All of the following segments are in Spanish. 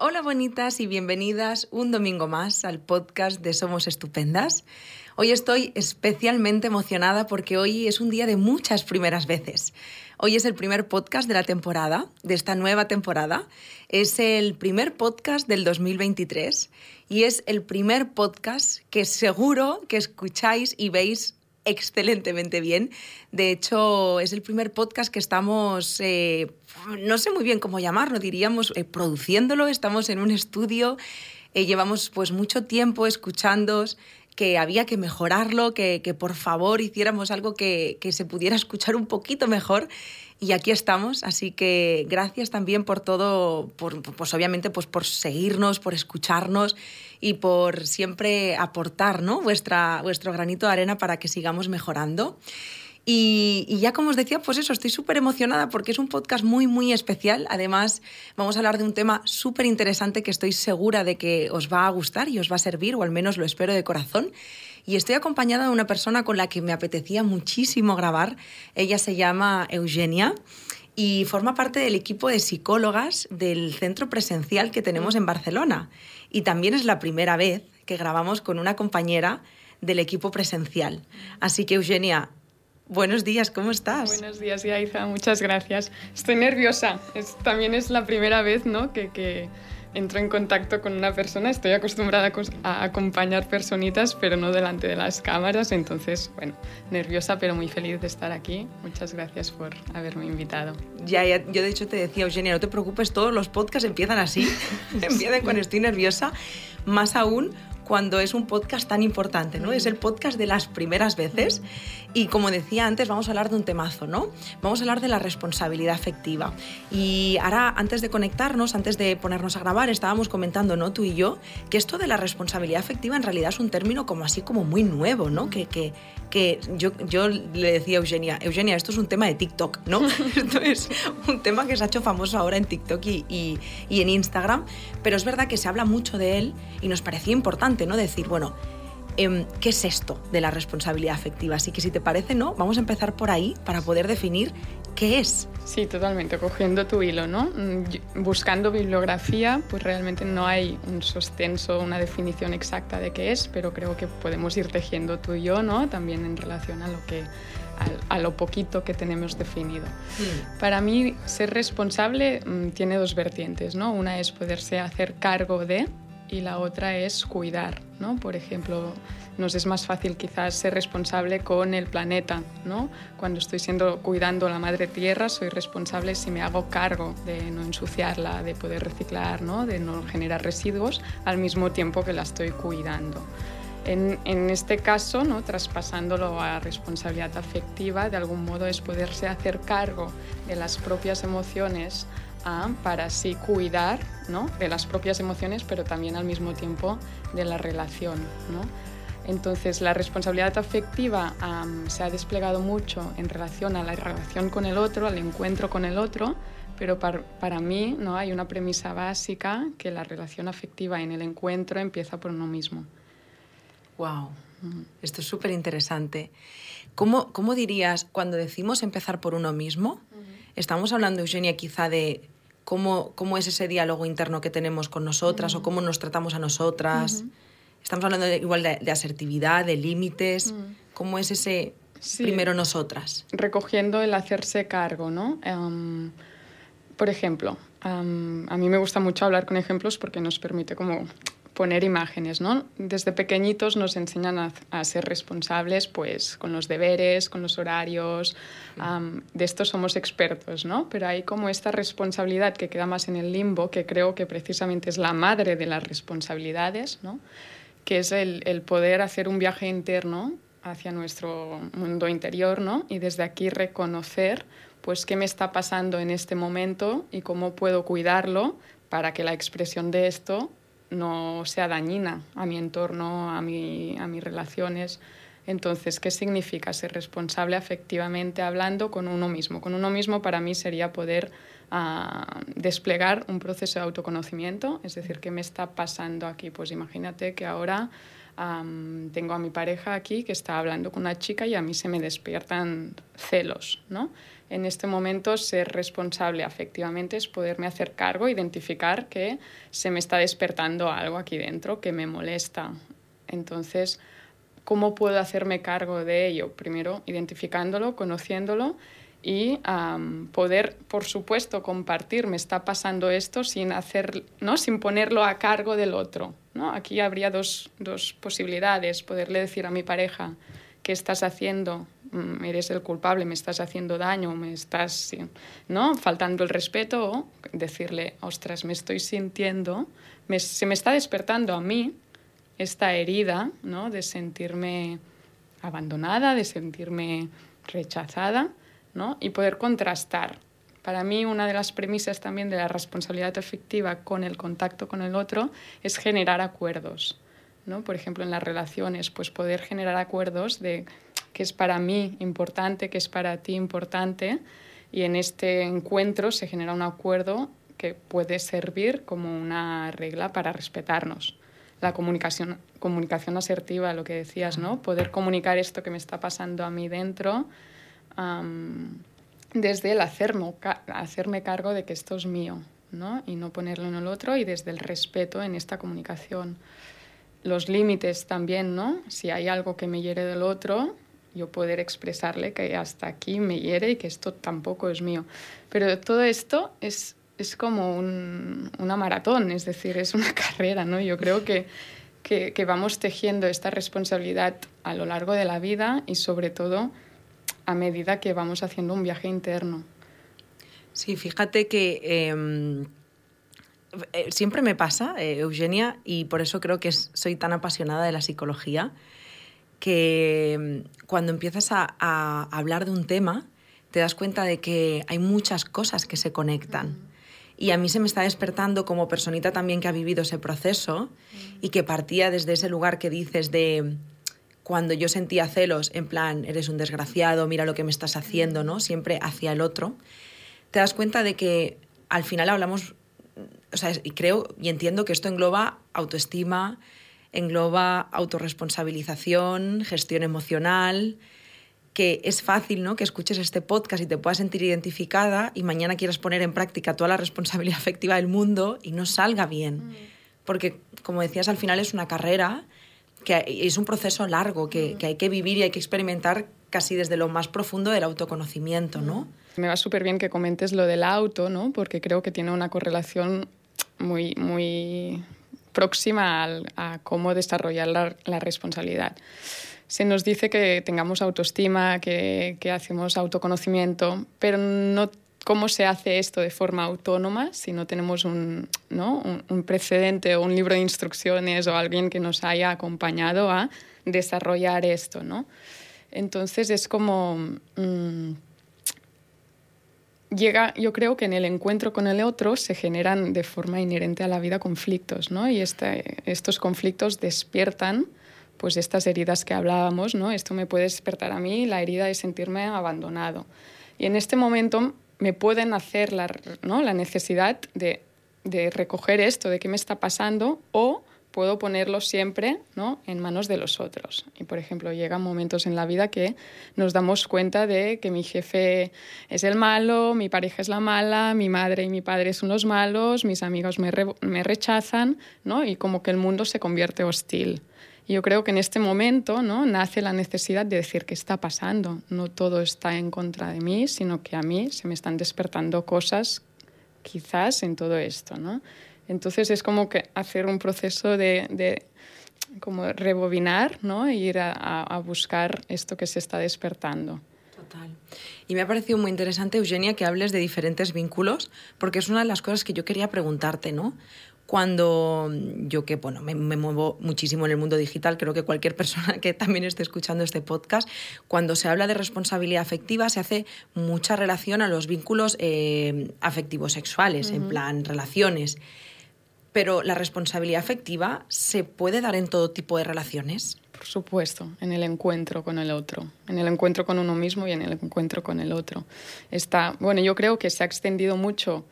Hola bonitas y bienvenidas un domingo más al podcast de Somos Estupendas. Hoy estoy especialmente emocionada porque hoy es un día de muchas primeras veces. Hoy es el primer podcast de la temporada, de esta nueva temporada. Es el primer podcast del 2023 y es el primer podcast que seguro que escucháis y veis excelentemente bien. De hecho, es el primer podcast que estamos, eh, no sé muy bien cómo llamarlo, diríamos, eh, produciéndolo. Estamos en un estudio, eh, llevamos pues mucho tiempo escuchándos que había que mejorarlo, que, que por favor hiciéramos algo que, que se pudiera escuchar un poquito mejor y aquí estamos, así que gracias también por todo, por, pues obviamente pues por seguirnos, por escucharnos y por siempre aportar ¿no? Vuestra, vuestro granito de arena para que sigamos mejorando. Y, y, ya como os decía, pues eso, estoy súper emocionada porque es un podcast muy, muy especial. Además, vamos a hablar de un tema súper interesante que estoy segura de que os va a gustar y os va a servir, o al menos lo espero de corazón. Y estoy acompañada de una persona con la que me apetecía muchísimo grabar. Ella se llama Eugenia y forma parte del equipo de psicólogas del centro presencial que tenemos en Barcelona. Y también es la primera vez que grabamos con una compañera del equipo presencial. Así que, Eugenia, Buenos días, ¿cómo estás? Buenos días, Yaiza, muchas gracias. Estoy nerviosa, es, también es la primera vez ¿no? que, que, entro en contacto con una persona. Estoy acostumbrada a acompañar personitas, pero no delante de las cámaras, entonces, bueno, nerviosa, pero muy feliz de estar aquí. Muchas gracias por haberme invitado. Ya, ya yo de hecho te decía, Eugenia, no te preocupes, todos los podcasts empiezan así, empiezan cuando estoy nerviosa, más aún cuando es un podcast tan importante, ¿no? Es el podcast de las primeras veces y como decía antes, vamos a hablar de un temazo, ¿no? Vamos a hablar de la responsabilidad afectiva. Y ahora, antes de conectarnos, antes de ponernos a grabar, estábamos comentando, ¿no? Tú y yo, que esto de la responsabilidad afectiva en realidad es un término como así como muy nuevo, ¿no? Que, que, que yo, yo le decía a Eugenia, Eugenia, esto es un tema de TikTok, ¿no? esto es un tema que se ha hecho famoso ahora en TikTok y, y, y en Instagram, pero es verdad que se habla mucho de él y nos parecía importante, ¿no? Decir, bueno, eh, ¿qué es esto de la responsabilidad afectiva? Así que si te parece, ¿no? Vamos a empezar por ahí para poder definir qué es. Sí, totalmente, cogiendo tu hilo, ¿no? Buscando bibliografía, pues realmente no hay un sostenso, una definición exacta de qué es, pero creo que podemos ir tejiendo tú y yo, ¿no? También en relación a lo que a, lo poquito que tenemos definido. Mm. Para mí, ser responsable mmm, tiene dos vertientes, ¿no? Una es poderse hacer cargo de y la otra es cuidar, ¿no? Por ejemplo, nos es más fácil quizás ser responsable con el planeta, ¿no? Cuando estoy siendo cuidando la madre tierra, soy responsable si me hago cargo de no ensuciarla, de poder reciclar, ¿no? De no generar residuos al mismo tiempo que la estoy cuidando. En, en, este caso, ¿no? traspasándolo a responsabilidad afectiva, de algún modo es poderse hacer cargo de las propias emociones a, para así cuidar ¿no? de las propias emociones, pero también al mismo tiempo de la relación. ¿no? Entonces, la responsabilidad afectiva um, se ha desplegado mucho en relación a la relación con el otro, al encuentro con el otro, pero para, para mí ¿no? hay una premisa básica que la relación afectiva en el encuentro empieza por uno mismo. ¡Wow! Mm. Esto es súper interesante. ¿Cómo, ¿Cómo, dirías, cuando decimos empezar por uno mismo, uh -huh. estamos hablando, Eugenia, quizá de cómo, cómo es ese diálogo interno que tenemos con nosotras uh -huh. o cómo nos tratamos a nosotras? Uh -huh. Estamos hablando de, igual de, de, asertividad, de límites. ¿Cómo es ese sí. primero nosotras? Recogiendo el hacerse cargo, ¿no? Um, por ejemplo, um, a mí me gusta mucho hablar con ejemplos porque nos permite como poner imágenes, ¿no? Desde pequeñitos nos enseñan a, a, ser responsables, pues, con los deberes, con los horarios. Um, de esto somos expertos, ¿no? Pero hay como esta responsabilidad que queda más en el limbo, que creo que precisamente es la madre de las responsabilidades, ¿no? Que es el, el poder hacer un viaje interno hacia nuestro mundo interior, ¿no? Y desde aquí reconocer, pues, qué me está pasando en este momento y cómo puedo cuidarlo para que la expresión de esto no sea dañina a mi entorno, a, mi, a mis relaciones. Entonces, ¿qué significa ser responsable afectivamente hablando con uno mismo? Con uno mismo para mí sería poder uh, desplegar un proceso de autoconocimiento, es decir, ¿qué me está pasando aquí? Pues imagínate que ahora tengo a mi pareja aquí que está hablando con una chica y a mí se me despiertan celos, ¿no? En este momento ser responsable afectivamente es poderme hacer cargo, identificar que se me está despertando algo aquí dentro que me molesta. Entonces, ¿cómo puedo hacerme cargo de ello? Primero, identificándolo, conociéndolo y poder, por supuesto, compartir, me está pasando esto sin, hacer, ¿no? sin ponerlo a cargo del otro. ¿No? Aquí habría dos, dos posibilidades, poderle decir a mi pareja, ¿qué estás haciendo? Mm, eres el culpable, me estás haciendo daño, me estás ¿no? faltando el respeto, o decirle, ostras, me estoy sintiendo, se me está despertando a mí esta herida ¿no? de sentirme abandonada, de sentirme rechazada y poder contrastar. Para mí una de las premisas también de la responsabilidad efectiva con el contacto con el otro es generar acuerdos. ¿no? Por ejemplo, en las relaciones, pues poder generar acuerdos de qué es para mí importante, qué es para ti importante, y en este encuentro se genera un acuerdo que puede servir como una regla para respetarnos. La comunicación, comunicación asertiva, lo que decías, ¿no? Poder comunicar esto que me está pasando a mí dentro desde el hacerme, hacerme cargo de que esto es mío ¿no? y no ponerlo en el otro y desde el respeto en esta comunicación. Los límites también, ¿no? Si hay algo que me hiere del otro, yo poder expresarle que hasta aquí me hiere y que esto tampoco es mío. Pero todo esto es, es como un, una maratón, es decir, es una carrera, ¿no? Yo creo que, que, que vamos tejiendo esta responsabilidad a lo largo de la vida y sobre todo a medida que vamos haciendo un viaje interno. Sí, fíjate que em, eh, siempre me pasa, eh, Eugenia, y por eso creo que soy tan apasionada de la psicología, que em, cuando empiezas a, hablar de un tema, te das cuenta de que hay muchas cosas que se conectan. Y a mí se me está despertando como personita también que ha vivido ese proceso y que partía desde ese lugar que dices de cuando yo sentía celos, en plan, eres un desgraciado, mira lo que me estás haciendo, ¿no? Siempre hacia el otro, te das cuenta de que al final hablamos, o sea, y creo y entiendo que esto engloba autoestima, engloba autorresponsabilización, gestión emocional, que es fácil, ¿no? Que escuches este podcast y te puedas sentir identificada y mañana quieras poner en práctica toda la responsabilidad afectiva del mundo y no salga bien. Mm. Porque, como decías, al final es una carrera que es un proceso largo que, que, hay que vivir y hay que experimentar casi desde lo más profundo del autoconocimiento, ¿no? Me va súper bien que comentes lo del auto, ¿no? Porque creo que tiene una correlación muy, muy próxima a cómo desarrollar la, la, responsabilidad. Se nos dice que tengamos autoestima, que, que hacemos autoconocimiento, pero no cómo se hace esto de forma autónoma si no tenemos un, ¿no? un, precedente o un libro de instrucciones o alguien que nos haya acompañado a desarrollar esto. ¿no? Entonces es como... Mm, llega, yo creo que en el encuentro con el otro se generan de forma inherente a la vida conflictos, ¿no? Y este, estos conflictos despiertan pues estas heridas que hablábamos, ¿no? Esto me puede despertar a mí la herida de sentirme abandonado. Y en este momento me pueden hacer la, ¿no? la necesidad de, de, recoger esto, de qué me está pasando, o puedo ponerlo siempre ¿no? en manos de los otros. Y, por ejemplo, llegan momentos en la vida que nos damos cuenta de que mi jefe es el malo, mi pareja es la mala, mi madre y mi padre son los malos, mis amigos me, me rechazan, ¿no? y como que el mundo se convierte hostil. Y yo creo que en este momento ¿no? nace la necesidad de decir qué está pasando. No todo está en contra de mí, sino que a mí se me están despertando cosas quizás en todo esto. Entonces es como que hacer un proceso de, de como rebobinar ¿no? e ir a, a, buscar esto que se está despertando. Total. Y me ha parecido muy interesante, Eugenia, que hables de diferentes vínculos, porque es una de las cosas que yo quería preguntarte, ¿no? Cuando yo que bueno, me, muevo muchísimo en el mundo digital, creo que cualquier persona que también esté escuchando este podcast, cuando se habla de responsabilidad afectiva se hace mucha relación a los vínculos eh, afectivos sexuales, en plan relaciones. Pero la responsabilidad afectiva se puede dar en todo tipo de relaciones. Por supuesto, en el encuentro con el otro, en el encuentro con uno mismo y en el encuentro con el otro. Está, bueno, yo creo que se ha extendido mucho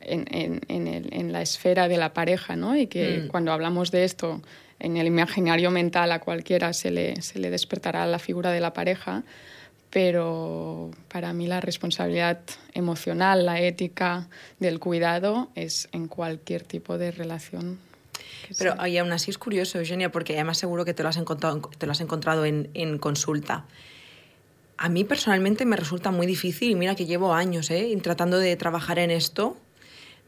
en, en, en, el, en, la esfera de la pareja, ¿no? Y que mm. cuando hablamos de esto en el imaginario mental a cualquiera se le, se le despertará la figura de la pareja, pero para mí la responsabilidad emocional, la ética del cuidado es en cualquier tipo de relación. Pero y aún así es curioso, Eugenia, porque además seguro que te lo has encontrado, te lo has encontrado en, en consulta. A mí personalmente me resulta muy difícil, y mira que llevo años ¿eh? tratando de trabajar en esto,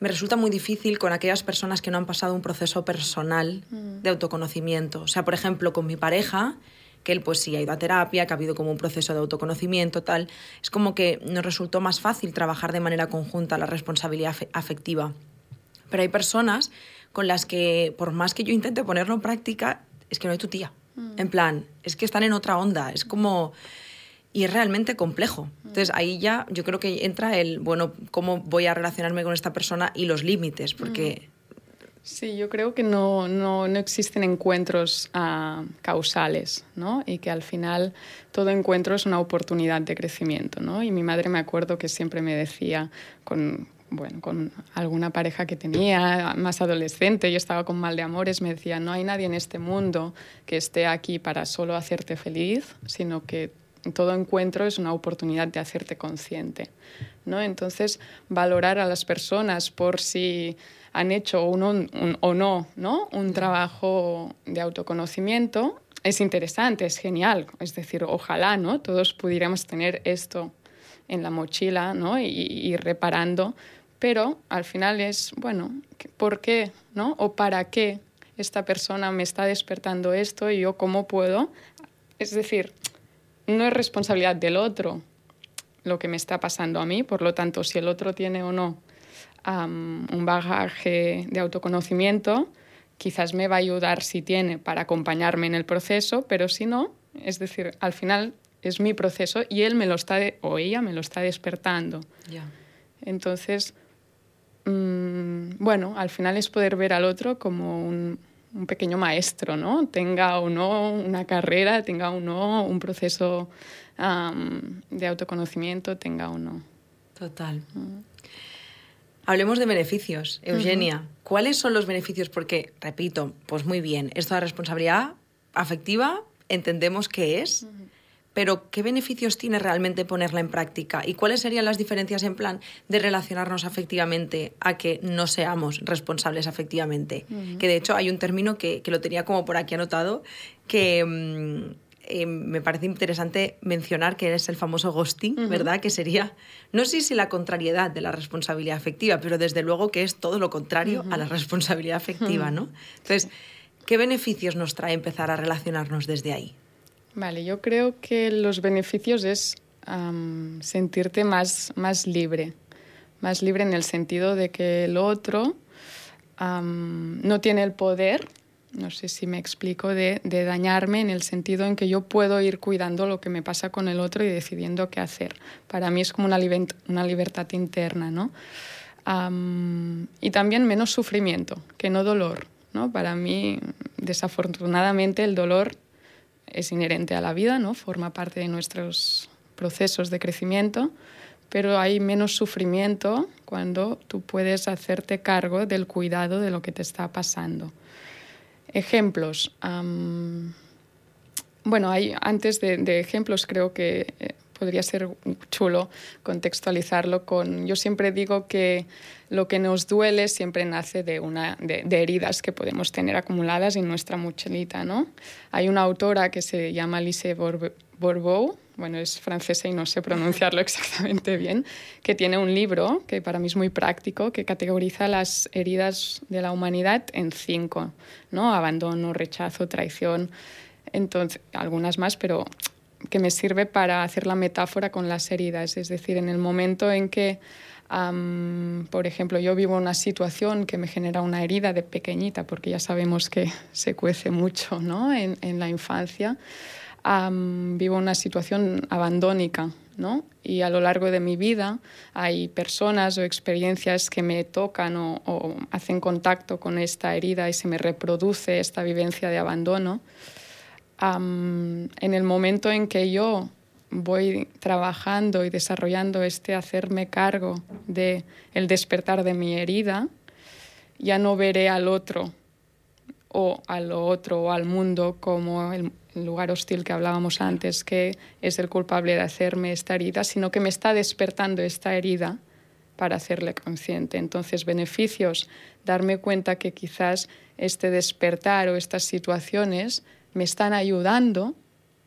me resulta muy difícil con aquellas personas que no han pasado un proceso personal mm. de autoconocimiento. O sea, por ejemplo, con mi pareja, que él pues sí ha ido a terapia, que ha habido como un proceso de autoconocimiento, tal, es como que nos resultó más fácil trabajar de manera conjunta la responsabilidad afectiva. Pero hay personas con las que, por más que yo intente ponerlo en práctica, es que no hay tu tía. Mm. En plan, es que están en otra onda, es como... Y es realmente complejo. Entonces ahí ya yo creo que entra el, bueno, cómo voy a relacionarme con esta persona y los límites, porque mm. Sí, yo creo que no, no, no existen encuentros uh, causales, ¿no? Y que al final todo encuentro es una oportunidad de crecimiento, ¿no? Y mi madre me acuerdo que siempre me decía con, bueno, con alguna pareja que tenía, más adolescente, yo estaba con mal de amores, me decía, no hay nadie en este mundo que esté aquí para solo hacerte feliz, sino que todo encuentro es una oportunidad de hacerte consciente, ¿no? Entonces, valorar a las personas por si han hecho uno, o no, ¿no? un trabajo de autoconocimiento, es interesante, es genial. Es decir, ojalá ¿no? todos pudiéramos tener esto en la mochila ¿no? y, ir reparando, pero al final es, bueno, ¿por qué? ¿no? ¿O para qué esta persona me está despertando esto y yo cómo puedo? Es decir, no es responsabilidad del otro lo que me está pasando a mí, por lo tanto, si el otro tiene o no un bagaje de autoconocimiento, quizás me va a ayudar si tiene para acompañarme en el proceso, pero si no, es decir, al final es mi proceso y él me lo está o ella me lo está despertando. Entonces, mm, bueno, al final es poder ver al otro como un, un, pequeño maestro, ¿no? Tenga o no una carrera, tenga o no un proceso de autoconocimiento, tenga o no. Total. Mm. Hablemos de beneficios, Eugenia. ¿Cuáles son los beneficios? Porque, repito, pues muy bien, esto de responsabilidad afectiva entendemos qué es, pero ¿qué beneficios tiene realmente ponerla en práctica? ¿Y cuáles serían las diferencias en plan de relacionarnos afectivamente a que no seamos responsables afectivamente? Que de hecho hay un término que, que, lo tenía como por aquí anotado, que... Mm, eh, me parece interesante mencionar que es el famoso ghosting, ¿verdad? Que sería, no sé si la contrariedad de la responsabilidad afectiva, pero desde luego que es todo lo contrario a la responsabilidad afectiva, ¿no? Entonces, ¿qué beneficios nos trae empezar a relacionarnos desde ahí? Vale, yo creo que los beneficios es sentirte más, más libre, más libre en el sentido de que el otro no tiene el poder no sé si me explico, de, dañarme en el sentido en que yo puedo ir cuidando lo que me pasa con el otro y decidiendo qué hacer. Para mí es como una, una libertad interna, ¿no? y también menos sufrimiento, que no dolor, ¿no? Para mí, desafortunadamente, el dolor es inherente a la vida, ¿no? Forma parte de nuestros procesos de crecimiento, pero hay menos sufrimiento cuando tú puedes hacerte cargo del cuidado de lo que te está pasando. Ejemplos. bueno, hay, antes de, ejemplos creo que eh, podría ser chulo contextualizarlo con... Yo siempre digo que lo que nos duele siempre nace de, una, de, heridas que podemos tener acumuladas en nuestra mochilita, ¿no? Hay una autora que se llama Lise Bourbeau, bueno, es francesa y no sé pronunciarlo exactamente bien, que tiene un libro que para mí es muy práctico, que categoriza las heridas de la humanidad en cinco, ¿no? Abandono, rechazo, traición, entonces, algunas más, pero que me sirve para hacer la metáfora con las heridas, es decir, en el momento en que, por ejemplo, yo vivo una situación que me genera una herida de pequeñita, porque ya sabemos que se cuece mucho ¿no? en, en la infancia, vivo una situación abandónica, ¿no? Y a lo largo de mi vida hay personas o experiencias que me tocan o, hacen contacto con esta herida y se me reproduce esta vivencia de abandono. En el momento en que yo voy trabajando y desarrollando este hacerme cargo de el despertar de mi herida, ya no veré al otro o a lo otro o al mundo como el, lugar hostil que hablábamos antes, que es el culpable de hacerme esta herida, sino que me está despertando esta herida para hacerle consciente. Entonces, beneficios, darme cuenta que quizás este despertar o estas situaciones me están ayudando,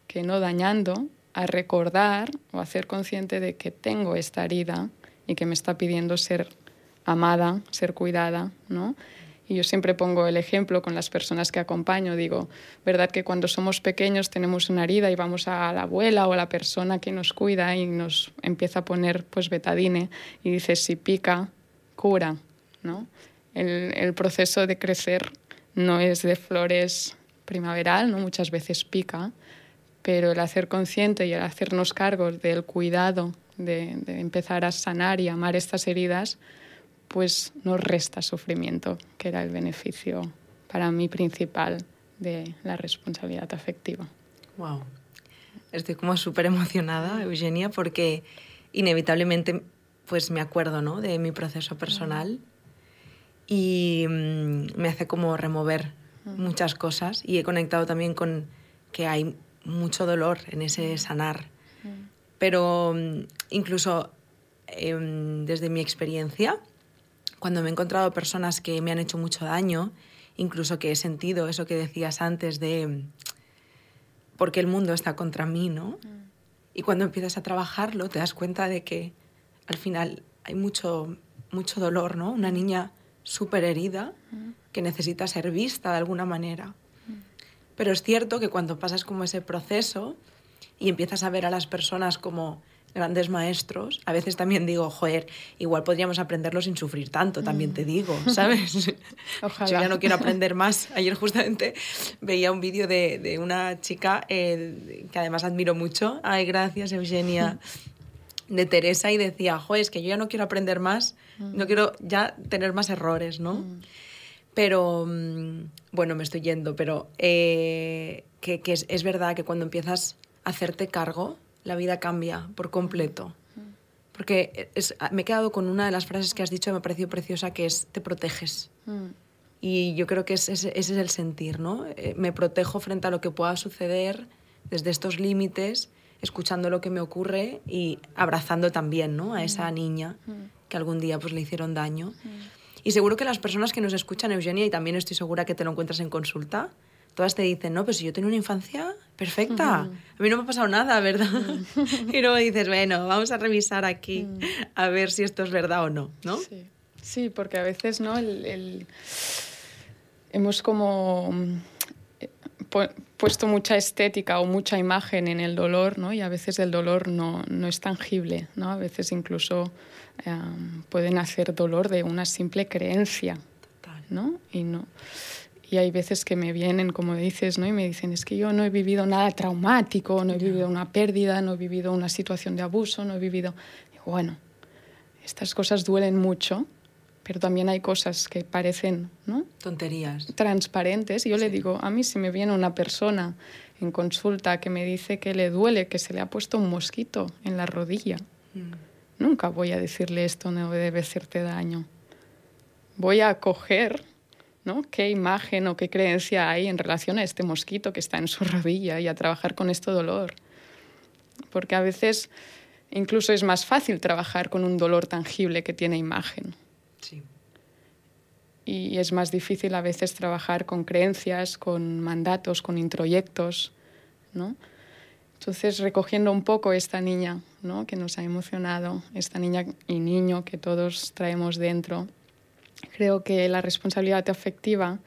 que no dañando, a recordar o a hacer consciente de que tengo esta herida y que me está pidiendo ser amada, ser cuidada, ¿no? Y yo siempre pongo el ejemplo con las personas que acompaño. Digo, ¿verdad que cuando somos pequeños tenemos una herida y vamos a la abuela o a la persona que nos cuida y nos empieza a poner pues betadine y dice, si pica, cura, ¿no? El, el proceso de crecer no es de flores primaveral, ¿no? Muchas veces pica, pero el hacer consciente y el hacernos cargos del cuidado, de, de empezar a sanar y amar estas heridas, pues nos resta sufrimiento, que era el beneficio para mí principal de la responsabilidad afectiva. Wow. Estoy como súper emocionada, Eugenia, porque inevitablemente pues me acuerdo ¿no? de mi proceso personal y mm, me hace como remover muchas cosas y he conectado también con que hay mucho dolor en ese sanar. Pero mm, incluso em, desde mi experiencia, cuando me he encontrado personas que me han hecho mucho daño, incluso que he sentido eso que decías antes de porque el mundo está contra mí, ¿no? Y cuando empiezas a trabajarlo te das cuenta de que al final hay mucho, mucho dolor, ¿no? Una niña súper herida que necesita ser vista de alguna manera. Pero es cierto que cuando pasas como ese proceso y empiezas a ver a las personas como grandes maestros, a veces también digo, joder, igual podríamos aprenderlo sin sufrir tanto, también te digo, ¿sabes? Ojalá. Yo ya no quiero aprender más. Ayer justamente veía un vídeo de, de, una chica eh, que además admiro mucho, ay, gracias Eugenia, de Teresa, y decía, joder, es que yo ya no quiero aprender más, no quiero ya tener más errores, ¿no? Pero, mm, bueno, me estoy yendo, pero eh, que, que es, es verdad que cuando empiezas a hacerte cargo, la vida cambia por completo. Porque es, me he quedado con una de las frases que has dicho que me ha parecido preciosa, que es te proteges. Mm. Y yo creo que ese, ese, es el sentir, ¿no? Eh, me protejo frente a lo que pueda suceder desde estos límites, escuchando lo que me ocurre y abrazando también, ¿no? A esa niña que algún día pues le hicieron daño. Y seguro que las personas que nos escuchan, Eugenia, y también estoy segura que te lo encuentras en consulta, todas te dicen, no, pues si yo tengo una infancia perfecta, a mí no me ha pasado nada, ¿verdad? y luego dices, bueno, vamos a revisar aquí a ver si esto es verdad o no, ¿no? Sí, sí porque a veces, ¿no? El, el... Hemos como eh, puesto mucha estética o mucha imagen en el dolor, ¿no? Y a veces el dolor no, no es tangible, ¿no? A veces incluso um, pueden hacer dolor de una simple creencia, ¿no? Y no y hay veces que me vienen, como dices, ¿no? y me dicen, es que yo no he vivido nada traumático, no he vivido una pérdida, no he vivido una situación de abuso, no he vivido... Bueno, estas cosas duelen mucho, pero también hay cosas que parecen ¿no? tonterías transparentes y yo sí. le digo a mí si me viene una persona en consulta que me dice que le duele que se le ha puesto un mosquito en la rodilla. Nunca voy a decirle esto no debe hacerte daño voy a coger ¿no? ¿Qué imagen o qué creencia hay en relación a este mosquito que está en su rodilla y a trabajar con este dolor? Porque a veces incluso es más fácil trabajar con un dolor tangible que tiene imagen. Sí. Y es más difícil a veces trabajar con creencias, con mandatos, con introyectos, ¿no? Entonces, recogiendo un poco esta niña ¿no? que nos ha emocionado, esta niña y niño que todos traemos dentro, Creo que la responsabilidad afectiva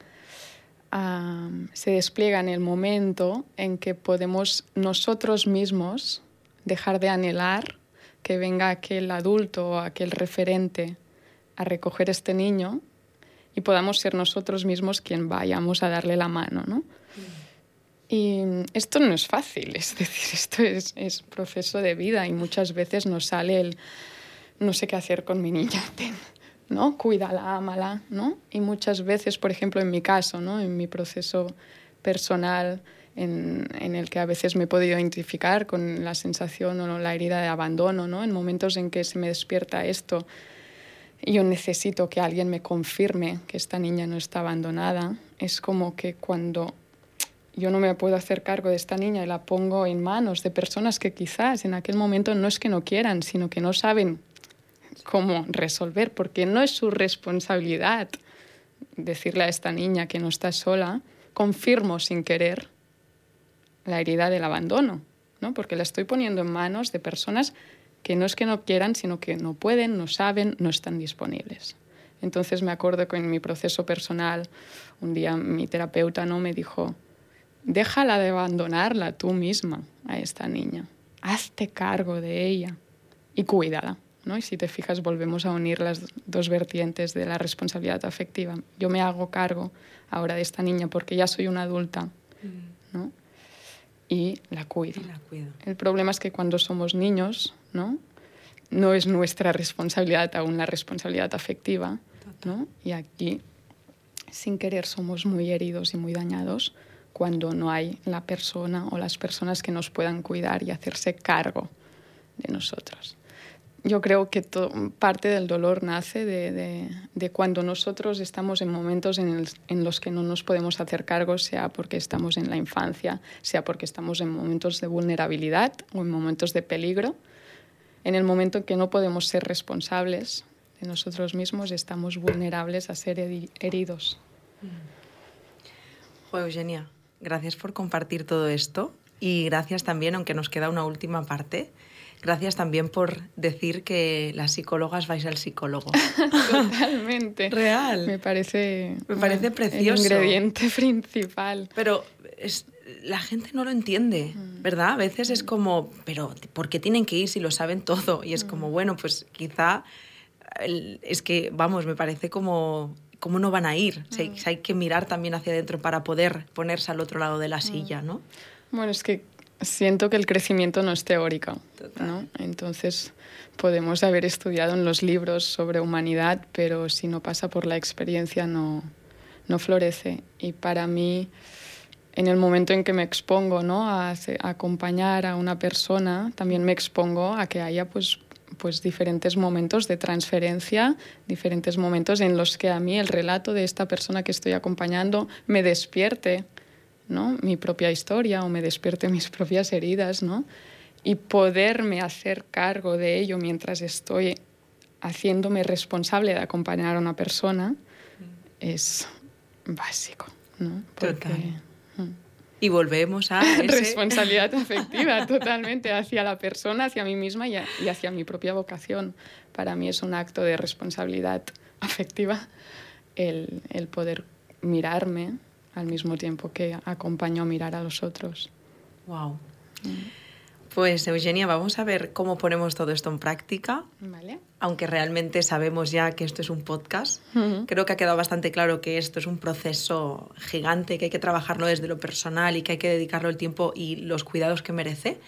se despliega en el momento en que podemos nosotros mismos dejar de anhelar que venga aquel adulto o aquel referente a recoger este niño y podamos ser nosotros mismos quien vayamos a darle la mano, ¿no? Y esto no es fácil, es decir, esto es, es, proceso de vida y muchas veces nos sale el no sé qué hacer con mi niña, ten, ¿no? Cuídala, ámala, ¿no? Y muchas veces, por ejemplo, en mi caso, ¿no? En mi proceso personal, en, en, el que a veces me he podido identificar con la sensación o la herida de abandono, ¿no? En momentos en que se me despierta esto, yo necesito que alguien me confirme que esta niña no está abandonada. Es como que cuando yo no me puedo hacer cargo de esta niña y la pongo en manos de personas que quizás en aquel momento no es que no quieran, sino que no saben cómo resolver, porque no es su responsabilidad decirle a esta niña que no está sola, confirmo sin querer la herida del abandono, ¿no? porque la estoy poniendo en manos de personas que no es que no quieran, sino que no pueden, no saben, no están disponibles. Entonces me acuerdo que en mi proceso personal, un día mi terapeuta ¿no? me dijo, déjala de abandonarla tú misma a esta niña, hazte cargo de ella y cuídala. ¿no? Y si te fijas, volvemos a unir las dos vertientes de la responsabilidad afectiva. Yo me hago cargo ahora de esta niña porque ya soy una adulta mm. ¿no? y la cuido. la cuido. El problema es que cuando somos niños, ¿no? no es nuestra responsabilidad aún la responsabilidad afectiva. ¿no? Y aquí, sin querer, somos muy heridos y muy dañados cuando no hay la persona o las personas que nos puedan cuidar y hacerse cargo de nosotros yo creo que parte del dolor nace de, cuando nosotros estamos en momentos en, en, los que no nos podemos hacer cargo, sea porque estamos en la infancia, sea porque estamos en momentos de vulnerabilidad o en momentos de peligro. En el momento en que no podemos ser responsables de nosotros mismos, estamos vulnerables a ser heridos. Eugenia, gracias por compartir todo esto y gracias también, aunque nos queda una última parte, Gracias también por decir que las psicólogas vais al psicólogo. Totalmente. Real. Me parece, Me parece precioso. El ingrediente principal. Pero la gente no lo entiende, mm. ¿verdad? A veces es como, pero ¿por qué tienen que ir si lo saben todo? Y es como, mm. bueno, pues quizá es que, vamos, me parece como cómo no van a ir. Mm. hay que mirar también hacia adentro para poder ponerse al otro lado de la silla, ¿no? Bueno, es que siento que el crecimiento no es teórico. ¿no? Entonces podemos haber estudiado en los libros sobre humanidad, pero si no pasa por la experiencia no, no florece. Y para mí, en el momento en que me expongo ¿no? a, acompañar a una persona, también me expongo a que haya pues, pues diferentes momentos de transferencia, diferentes momentos en los que a mí el relato de esta persona que estoy acompañando me despierte ¿no? mi propia historia o me despierte mis propias heridas, ¿no? y poderme hacer cargo de ello mientras estoy haciéndome responsable de acompañar a una persona es básico. ¿no? Mm. Y volvemos a responsabilidad afectiva totalmente hacia la persona, hacia mí misma y, y, hacia mi propia vocación. Para mí es un acto de responsabilidad afectiva el, el poder mirarme al mismo tiempo que acompaño a mirar a los otros. Wow. Pues Eugenia, vamos a ver cómo ponemos todo esto en práctica. Vale. Aunque realmente sabemos ya que esto es un podcast, creo que ha quedado bastante claro que esto es un proceso gigante, que hay que trabajarlo desde lo personal y que hay que dedicarlo el tiempo y los cuidados que merece.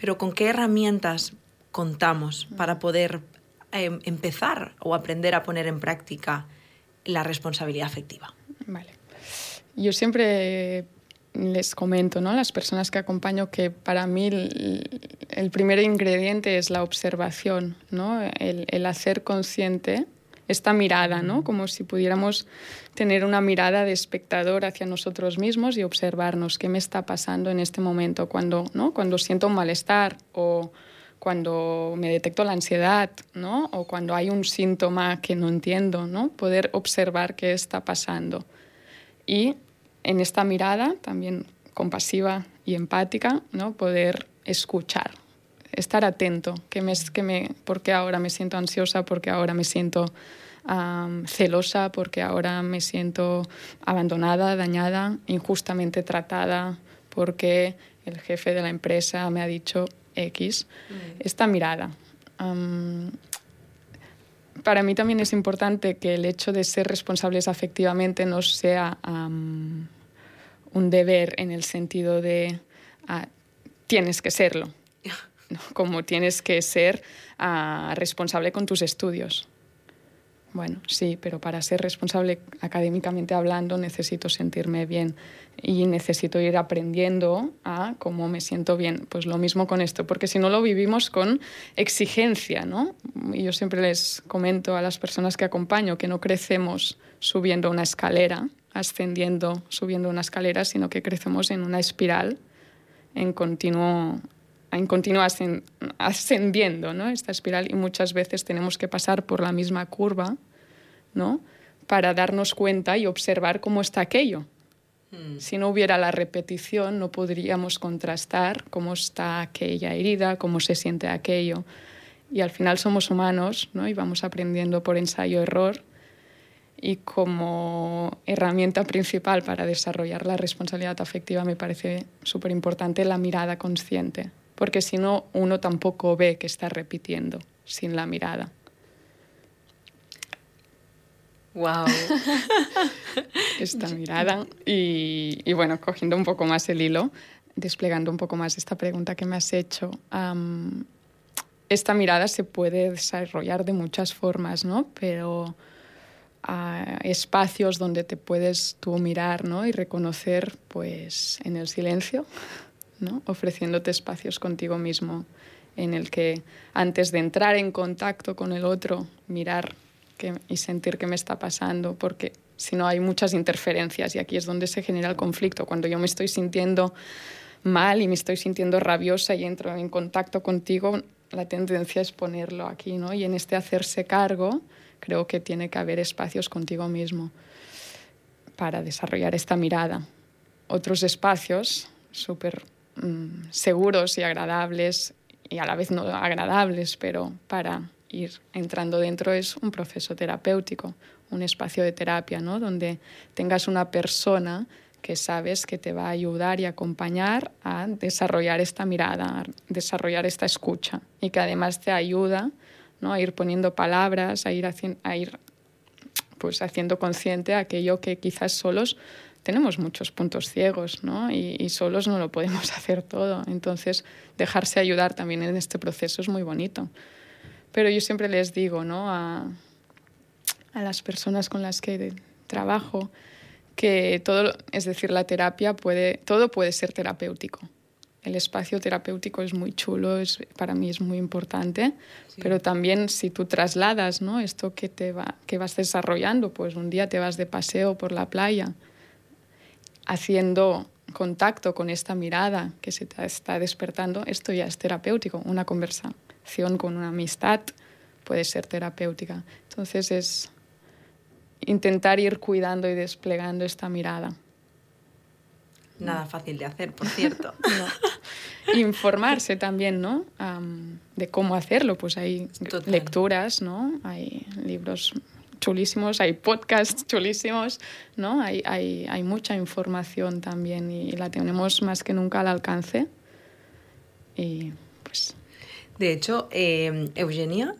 Pero ¿con qué herramientas contamos para poder em, empezar o aprender a poner en práctica la responsabilidad afectiva? Vale. Yo siempre les comento ¿no? a las personas que acompaño que para mí el, primer ingrediente es la observación, ¿no? el, el, hacer consciente esta mirada, ¿no? como si pudiéramos tener una mirada de espectador hacia nosotros mismos y observarnos qué me está pasando en este momento, cuando, ¿no? cuando siento un malestar o cuando me detecto la ansiedad, ¿no? o cuando hay un síntoma que no entiendo, ¿no? poder observar qué está pasando. Y en esta mirada, también compasiva y empática, ¿no? poder escuchar, estar atento, que me, que me, porque ahora me siento ansiosa, porque ahora me siento celosa, porque ahora me siento abandonada, dañada, injustamente tratada, porque el jefe de la empresa me ha dicho X. Mm. Esta mirada. Para mí también es importante que el hecho de ser responsables afectivamente no sea un deber en el sentido de ah, tienes que serlo, como tienes que ser ah, responsable con tus estudios. Bueno, sí, pero para ser responsable académicamente hablando necesito sentirme bien y necesito ir aprendiendo a cómo me siento bien. Pues lo mismo con esto, porque si no lo vivimos con exigencia, ¿no? Y yo siempre les comento a las personas que acompaño que no crecemos subiendo una escalera, ascendiendo, subiendo una escalera, sino que crecemos en una espiral en continuo en continúa ascendiendo ¿no? esta espiral y muchas veces tenemos que pasar por la misma curva ¿no? para darnos cuenta y observar cómo está aquello. Hmm. Si no hubiera la repetición, no podríamos contrastar cómo está aquella herida, cómo se siente aquello. Y al final somos humanos ¿no? y vamos aprendiendo por ensayo-error. Y como herramienta principal para desarrollar la responsabilidad afectiva me parece súper importante la mirada consciente porque si no, uno tampoco ve que está repitiendo sin la mirada. Wow. esta mirada. Y, bueno, cogiendo un poco más el hilo, desplegando un poco más esta pregunta que me has hecho, esta mirada se puede desarrollar de muchas formas, ¿no? Pero hay espacios donde te puedes tú mirar ¿no? y reconocer pues en el silencio ofreciéndote espacios contigo mismo en el que antes de entrar en contacto con el otro, mirar y sentir qué me está pasando, porque si no hay muchas interferencias y aquí es donde se genera el conflicto. Cuando yo me estoy sintiendo mal y me estoy sintiendo rabiosa y entro en contacto contigo, la tendencia es ponerlo aquí, ¿no? Y en este hacerse cargo, creo que tiene que haber espacios contigo mismo para desarrollar esta mirada. Otros espacios súper Mm, seguros y agradables y a la vez no agradables, pero para ir entrando dentro es un proceso terapéutico, un espacio de terapia, ¿no? donde tengas una persona que sabes que te va a ayudar y acompañar a desarrollar esta mirada, a desarrollar esta escucha y que además te ayuda ¿no? a ir poniendo palabras, a ir, a ir pues, haciendo consciente aquello que quizás solos tenemos muchos puntos ciegos, ¿no? Y, solos no lo podemos hacer todo. Entonces, dejarse ayudar también en este proceso es muy bonito. Pero yo siempre les digo, ¿no? A, a las personas con las que trabajo, que todo, es decir, la terapia puede, todo puede ser terapéutico. El espacio terapéutico es muy chulo, es, para mí es muy importante, pero también si tú trasladas ¿no? esto que, te va, que vas desarrollando, pues un día te vas de paseo por la playa haciendo contacto con esta mirada que se te está despertando, esto ya es terapéutico. Una conversación con una amistad puede ser terapéutica. Entonces es intentar ir cuidando y desplegando esta mirada. Nada fácil de hacer, por cierto. Informarse también, ¿no? de cómo hacerlo. Pues hay lecturas, ¿no? Hay libros chulísimos, hay podcasts chulísimos, ¿no? Hay, hay, hay mucha información también y la tenemos más que nunca al alcance. Y pues... De hecho, eh, Eugenia,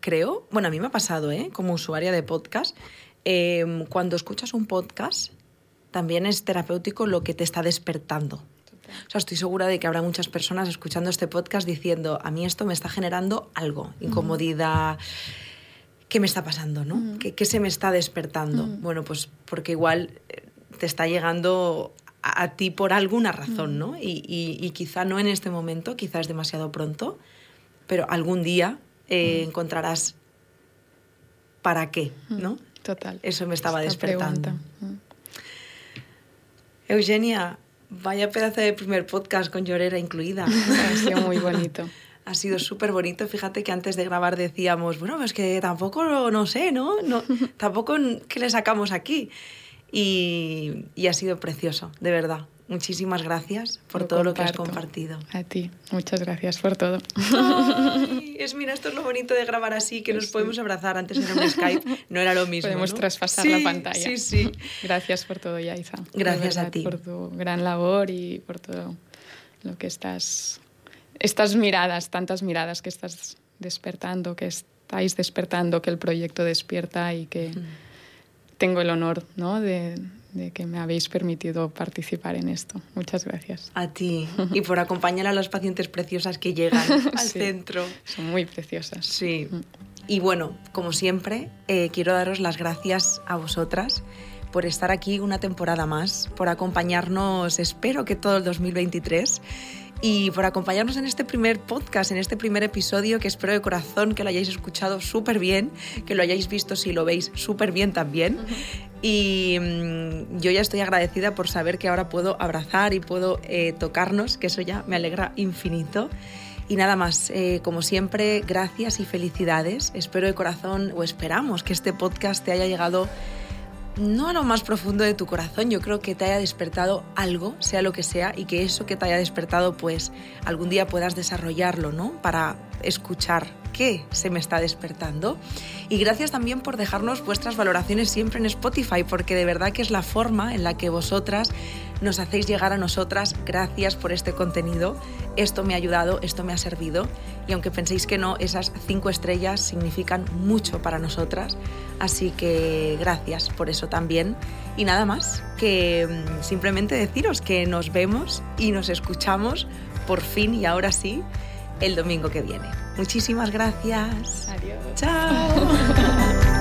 creo, bueno, a mí me ha pasado, ¿eh? Como usuaria de podcast, em, cuando escuchas un podcast, también es terapéutico lo que te está despertando. O sea, estoy segura de que habrá muchas personas escuchando este podcast diciendo, a mí esto me está generando algo, incomodidad, ¿qué me está pasando? ¿no? Mm. ¿Qué, se me está despertando? Mm. Bueno, pues porque igual eh, te está llegando a, ti por alguna razón, mm. ¿no? Y, quizá no en este momento, quizá es demasiado pronto, pero algún día eh, encontrarás para qué, ¿no? Total. Eso me estaba despertando. Eugenia, vaya pedazo de primer podcast con llorera incluida. Ha sido muy bonito ha sido súper bonito. Fíjate que antes de grabar decíamos, bueno, es que tampoco, no sé, ¿no? no tampoco, ¿qué le sacamos aquí? Y, y, ha sido precioso, de verdad. Muchísimas gracias por todo lo que has compartido. A ti, muchas gracias por todo. es mira, esto es lo bonito de grabar así, que nos podemos abrazar. Antes en un Skype no era lo mismo. Podemos traspasar la pantalla. Sí, sí. Gracias por todo, Yaiza. Gracias a ti. Por tu gran labor y por todo lo que estás estas miradas, tantas miradas que estás despertando, que estáis despertando, que el proyecto despierta y que tengo el honor ¿no? de, que me habéis permitido participar en esto. Muchas gracias. A ti y por acompañar a las pacientes preciosas que llegan al centro. Son muy preciosas. Sí. Y bueno, como siempre, eh, quiero daros las gracias a vosotras por estar aquí una temporada más, por acompañarnos, espero que todo el 2023 y por acompañarnos en este primer podcast, en este primer episodio que espero de corazón que lo hayáis escuchado súper bien, que lo hayáis visto si lo veis súper bien también. Y mm, yo ya estoy agradecida por saber que ahora puedo abrazar y puedo eh, tocarnos, que eso ya me alegra infinito. Y nada más, eh, como siempre, gracias y felicidades. Espero de corazón, o esperamos que este podcast te haya llegado no a lo más profundo de tu corazón, yo creo que te haya despertado algo, sea lo que sea, y que eso que te haya despertado, pues algún día puedas desarrollarlo, ¿no? Para escuchar qué se me está despertando. Y gracias también por dejarnos vuestras valoraciones siempre en Spotify, porque de verdad que es la forma en la que vosotras nos hacéis llegar a nosotras. Gracias por este contenido. Esto me ha ayudado, esto me ha servido. Y aunque penséis que no, esas cinco estrellas significan mucho para nosotras. Así que gracias por eso también. Y nada más, que mm, simplemente deciros que nos vemos y nos escuchamos por fin y ahora sí el domingo que viene. Muchísimas gracias. Adiós. Chao.